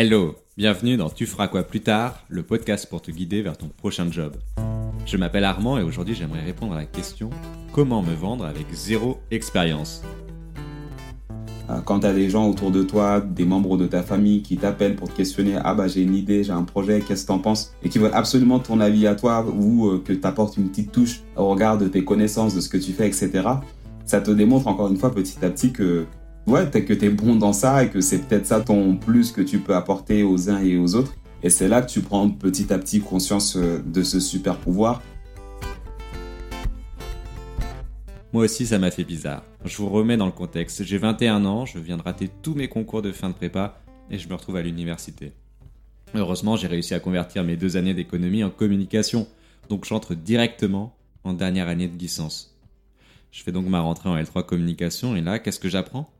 Hello, bienvenue dans Tu feras quoi plus tard, le podcast pour te guider vers ton prochain job. Je m'appelle Armand et aujourd'hui j'aimerais répondre à la question comment me vendre avec zéro expérience? Euh, quand tu as des gens autour de toi, des membres de ta famille qui t'appellent pour te questionner, ah bah j'ai une idée, j'ai un projet, qu'est-ce que t'en penses? Et qui veulent absolument ton avis à toi ou euh, que tu apportes une petite touche au regard de tes connaissances, de ce que tu fais, etc. Ça te démontre encore une fois petit à petit que ouais, que tu es bon dans ça et que c'est peut-être ça ton plus que tu peux apporter aux uns et aux autres. Et c'est là que tu prends petit à petit conscience euh, de ce super pouvoir Moi aussi, ça m'a fait bizarre. Je vous remets dans le contexte. J'ai 21 ans, je viens de rater tous mes concours de fin de prépa et je me retrouve à l'université. Heureusement, j'ai réussi à convertir mes deux années d'économie en communication, donc j'entre directement en dernière année de licence. Je fais donc ma rentrée en L3 communication et là, qu'est-ce que j'apprends?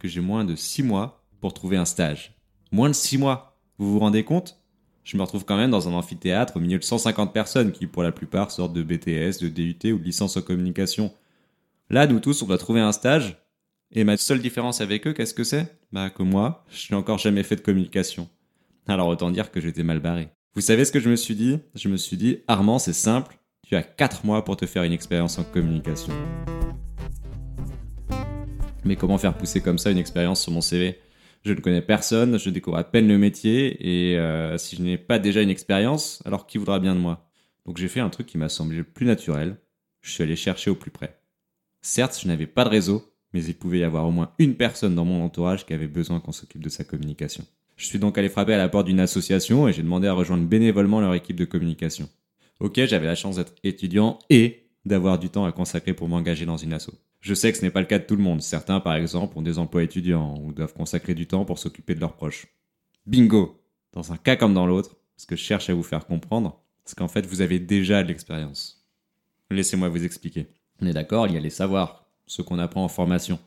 Que j'ai moins de 6 mois pour trouver un stage. Moins de 6 mois Vous vous rendez compte? Je me retrouve quand même dans un amphithéâtre au milieu de 150 personnes qui, pour la plupart, sortent de BTS, de DUT ou de licence en communication. Là, nous tous, on va trouver un stage. Et ma seule différence avec eux, qu'est-ce que c'est? Bah que moi, je n'ai encore jamais fait de communication. Alors autant dire que j'étais mal barré. Vous savez ce que je me suis dit? Je me suis dit, Armand, c'est simple, tu as 4 mois pour te faire une expérience en communication. Mais comment faire pousser comme ça une expérience sur mon CV Je ne connais personne, je découvre à peine le métier, et euh, si je n'ai pas déjà une expérience, alors qui voudra bien de moi? Donc j'ai fait un truc qui m'a semblé le plus naturel, je suis allé chercher au plus près. Certes, je n'avais pas de réseau, mais il pouvait y avoir au moins une personne dans mon entourage qui avait besoin qu'on s'occupe de sa communication. Je suis donc allé frapper à la porte d'une association et j'ai demandé à rejoindre bénévolement leur équipe de communication. Ok, j'avais la chance d'être étudiant et d'avoir du temps à consacrer pour m'engager dans une asso. Je sais que ce n'est pas le cas de tout le monde. Certains, par exemple, ont des emplois étudiants ou doivent consacrer du temps pour s'occuper de leurs proches. Bingo Dans un cas comme dans l'autre, ce que je cherche à vous faire comprendre, c'est qu'en fait, vous avez déjà de l'expérience. Laissez-moi vous expliquer. On est d'accord, il y a les savoirs, ce qu'on apprend en formation.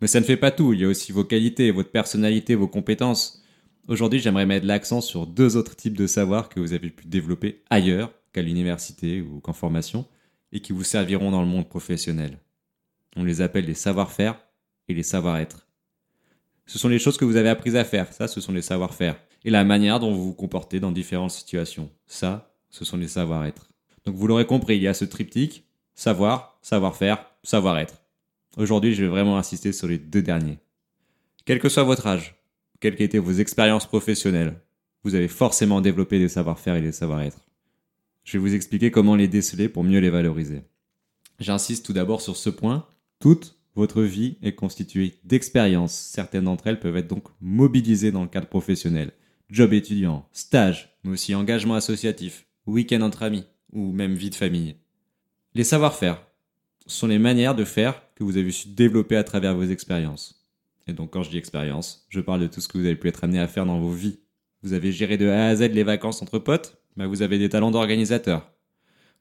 Mais ça ne fait pas tout, il y a aussi vos qualités, votre personnalité, vos compétences. Aujourd'hui, j'aimerais mettre l'accent sur deux autres types de savoirs que vous avez pu développer ailleurs qu'à l'université ou qu'en formation, et qui vous serviront dans le monde professionnel. On les appelle les savoir-faire et les savoir-être. Ce sont les choses que vous avez apprises à faire, ça, ce sont les savoir-faire. Et la manière dont vous vous comportez dans différentes situations, ça, ce sont les savoir-être. Donc vous l'aurez compris, il y a ce triptyque, savoir, savoir-faire, savoir-être. Aujourd'hui, je vais vraiment insister sur les deux derniers. Quel que soit votre âge, quelles qu'aient été vos expériences professionnelles, vous avez forcément développé des savoir-faire et des savoir-être. Je vais vous expliquer comment les déceler pour mieux les valoriser. J'insiste tout d'abord sur ce point. Toute votre vie est constituée d'expériences. Certaines d'entre elles peuvent être donc mobilisées dans le cadre professionnel. Job étudiant, stage, mais aussi engagement associatif, week-end entre amis, ou même vie de famille. Les savoir-faire sont les manières de faire que vous avez su développer à travers vos expériences. Et donc quand je dis expérience, je parle de tout ce que vous avez pu être amené à faire dans vos vies. Vous avez géré de A à Z les vacances entre potes, bah vous avez des talents d'organisateur.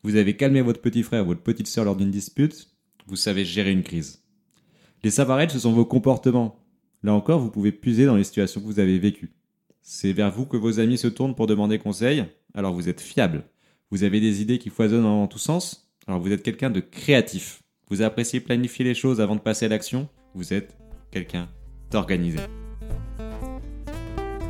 Vous avez calmé votre petit frère ou votre petite sœur lors d'une dispute, vous savez gérer une crise. Les savoir-être, ce sont vos comportements. Là encore, vous pouvez puiser dans les situations que vous avez vécues. C'est vers vous que vos amis se tournent pour demander conseil, alors vous êtes fiable. Vous avez des idées qui foisonnent en tous sens, alors vous êtes quelqu'un de créatif. Vous appréciez planifier les choses avant de passer à l'action. Vous êtes quelqu'un d'organisé.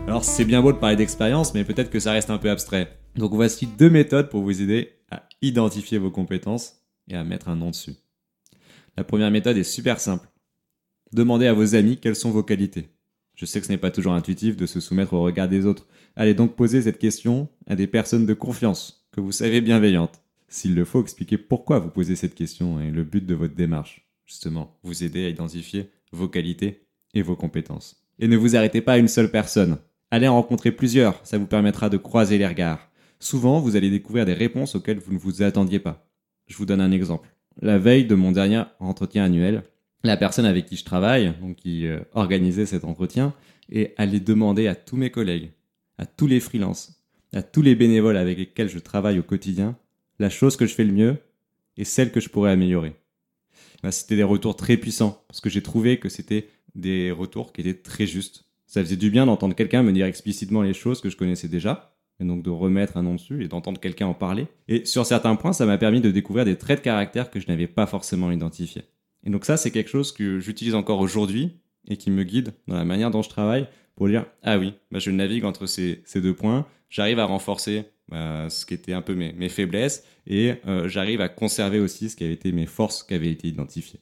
Alors c'est bien beau de parler d'expérience, mais peut-être que ça reste un peu abstrait. Donc voici deux méthodes pour vous aider à identifier vos compétences et à mettre un nom dessus. La première méthode est super simple. Demandez à vos amis quelles sont vos qualités. Je sais que ce n'est pas toujours intuitif de se soumettre au regard des autres. Allez donc poser cette question à des personnes de confiance, que vous savez bienveillantes. S'il le faut, expliquer pourquoi vous posez cette question et le but de votre démarche. Justement, vous aider à identifier vos qualités et vos compétences. Et ne vous arrêtez pas à une seule personne. Allez en rencontrer plusieurs, ça vous permettra de croiser les regards. Souvent, vous allez découvrir des réponses auxquelles vous ne vous attendiez pas. Je vous donne un exemple. La veille de mon dernier entretien annuel, la personne avec qui je travaille, donc qui euh, organisait cet entretien, est allée demander à tous mes collègues, à tous les freelances, à tous les bénévoles avec lesquels je travaille au quotidien, la chose que je fais le mieux et celle que je pourrais améliorer. Bah, c'était des retours très puissants parce que j'ai trouvé que c'était des retours qui étaient très justes. Ça faisait du bien d'entendre quelqu'un me dire explicitement les choses que je connaissais déjà et donc de remettre un nom dessus et d'entendre quelqu'un en parler. Et sur certains points, ça m'a permis de découvrir des traits de caractère que je n'avais pas forcément identifiés. Et donc ça, c'est quelque chose que j'utilise encore aujourd'hui et qui me guide dans la manière dont je travaille pour dire ah oui, bah, je navigue entre ces, ces deux points, j'arrive à renforcer bah, ce qui était un peu mes, mes faiblesses et euh, j'arrive à conserver aussi ce qui avait été mes forces qui avaient été identifiées.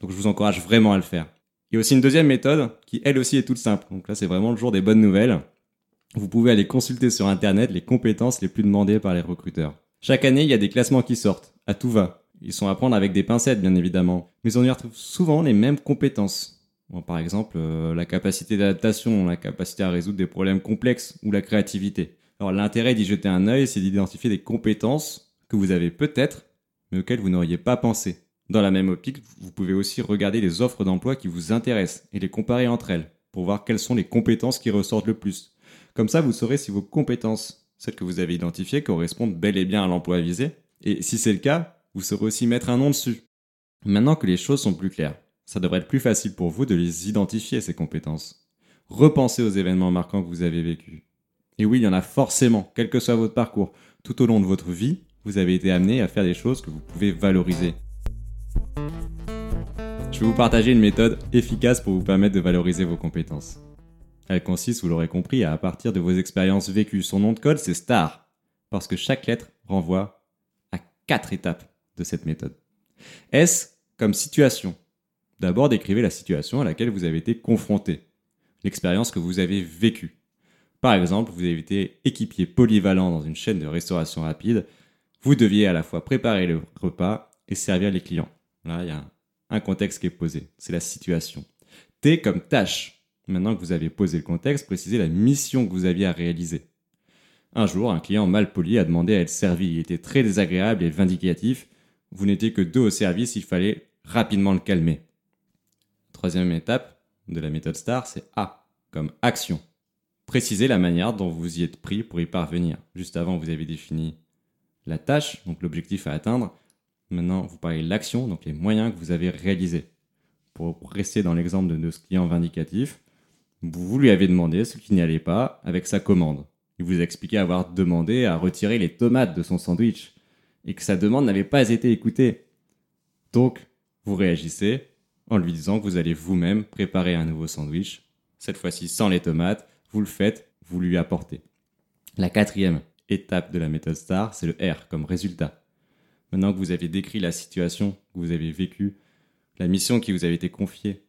Donc je vous encourage vraiment à le faire. Il y a aussi une deuxième méthode qui elle aussi est toute simple. Donc là c'est vraiment le jour des bonnes nouvelles. Vous pouvez aller consulter sur internet les compétences les plus demandées par les recruteurs. Chaque année, il y a des classements qui sortent, à tout va. Ils sont à prendre avec des pincettes, bien évidemment. Mais on y retrouve souvent les mêmes compétences. par exemple, euh, la capacité d'adaptation, la capacité à résoudre des problèmes complexes ou la créativité. Alors l'intérêt d'y jeter un œil, c'est d'identifier des compétences que vous avez peut-être, mais auxquelles vous n'auriez pas pensé. Dans la même optique, vous pouvez aussi regarder les offres d'emploi qui vous intéressent et les comparer entre elles pour voir quelles sont les compétences qui ressortent le plus. Comme ça, vous saurez si vos compétences, celles que vous avez identifiées, correspondent bel et bien à l'emploi visé. Et si c'est le cas, vous saurez aussi mettre un nom dessus. Maintenant que les choses sont plus claires, ça devrait être plus facile pour vous de les identifier, ces compétences. Repensez aux événements marquants que vous avez vécus. Et oui, il y en a forcément, quel que soit votre parcours. Tout au long de votre vie, vous avez été amené à faire des choses que vous pouvez valoriser. Je vais vous partager une méthode efficace pour vous permettre de valoriser vos compétences. Elle consiste, vous l'aurez compris, à partir de vos expériences vécues. Son nom de code, c'est STAR, parce que chaque lettre renvoie à quatre étapes de cette méthode. S comme situation. D'abord, décrivez la situation à laquelle vous avez été confronté, l'expérience que vous avez vécue. Par exemple, vous avez été équipier polyvalent dans une chaîne de restauration rapide. Vous deviez à la fois préparer le repas et servir les clients. Là, il y a un contexte qui est posé. C'est la situation. T comme tâche. Maintenant que vous avez posé le contexte, précisez la mission que vous aviez à réaliser. Un jour, un client mal poli a demandé à être servi. Il était très désagréable et vindicatif. Vous n'étiez que deux au service, il fallait rapidement le calmer. Troisième étape de la méthode STAR, c'est A, comme action. Précisez la manière dont vous y êtes pris pour y parvenir. Juste avant, vous avez défini la tâche, donc l'objectif à atteindre. Maintenant, vous parlez de l'action, donc les moyens que vous avez réalisés. Pour rester dans l'exemple de, ce client vindicatif, vous lui avez demandé ce qui n'y allait pas avec sa commande. Il vous a expliqué avoir demandé à retirer les tomates de son sandwich et que sa demande n'avait pas été écoutée. Donc, vous réagissez en lui disant que vous allez vous-même préparer un nouveau sandwich, cette fois-ci sans les tomates, vous le faites, vous lui apportez. La quatrième étape de la méthode STAR, c'est le R comme résultat. Maintenant que vous avez décrit la situation que vous avez vécue, la mission qui vous avait été confiée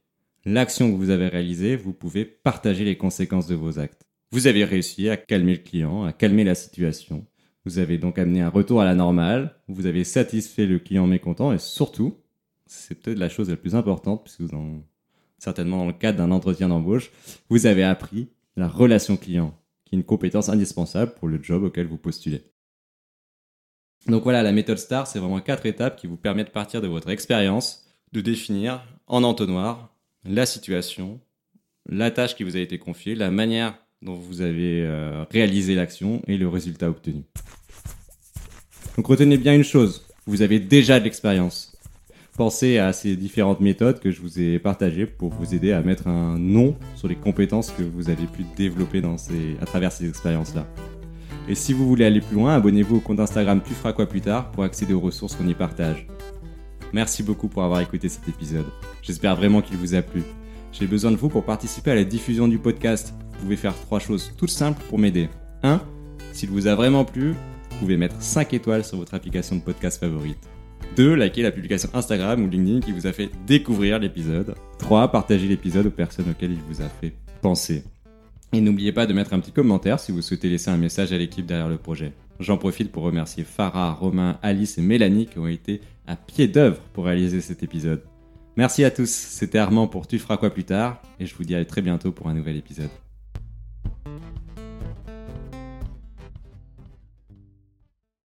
l'action que vous avez réalisée, vous pouvez partager les conséquences de vos actes. Vous avez réussi à calmer le client, à calmer la situation. Vous avez donc amené un retour à la normale, vous avez satisfait le client mécontent et surtout, c'est peut-être la chose la plus importante, puisque vous en, certainement dans le cadre d'un entretien d'embauche, vous avez appris la relation client, qui est une compétence indispensable pour le job auquel vous postulez. Donc voilà, la méthode STAR, c'est vraiment quatre étapes qui vous permettent de partir de votre expérience, de définir en entonnoir la situation, la tâche qui vous a été confiée, la manière dont vous avez euh, réalisé l'action et le résultat obtenu. Donc retenez bien une chose, vous avez déjà de l'expérience. Pensez à ces différentes méthodes que je vous ai partagées pour vous aider à mettre un nom sur les compétences que vous avez pu développer à travers ces expériences-là. Et si vous voulez aller plus loin, abonnez-vous au compte Instagram Tu feras quoi plus tard pour accéder aux ressources qu'on y partage. Merci beaucoup pour avoir écouté cet épisode. J'espère vraiment qu'il vous a plu. J'ai besoin de vous pour participer à la diffusion du podcast. Vous pouvez faire trois choses toutes simples pour m'aider. 1. S'il vous a vraiment plu, vous pouvez mettre 5 étoiles sur votre application de podcast favorite. 2. Likez la publication Instagram ou LinkedIn qui vous a fait découvrir l'épisode. 3. Partagez l'épisode aux personnes auxquelles il vous a fait penser. Et n'oubliez pas de mettre un petit commentaire si vous souhaitez laisser un message à l'équipe derrière le projet. J'en profite pour remercier Farah, Romain, Alice et Mélanie qui ont été à pied d'œuvre pour réaliser cet épisode. Merci à tous, c'était Armand pour Tu feras quoi plus tard, et je vous dis à très bientôt pour un nouvel épisode.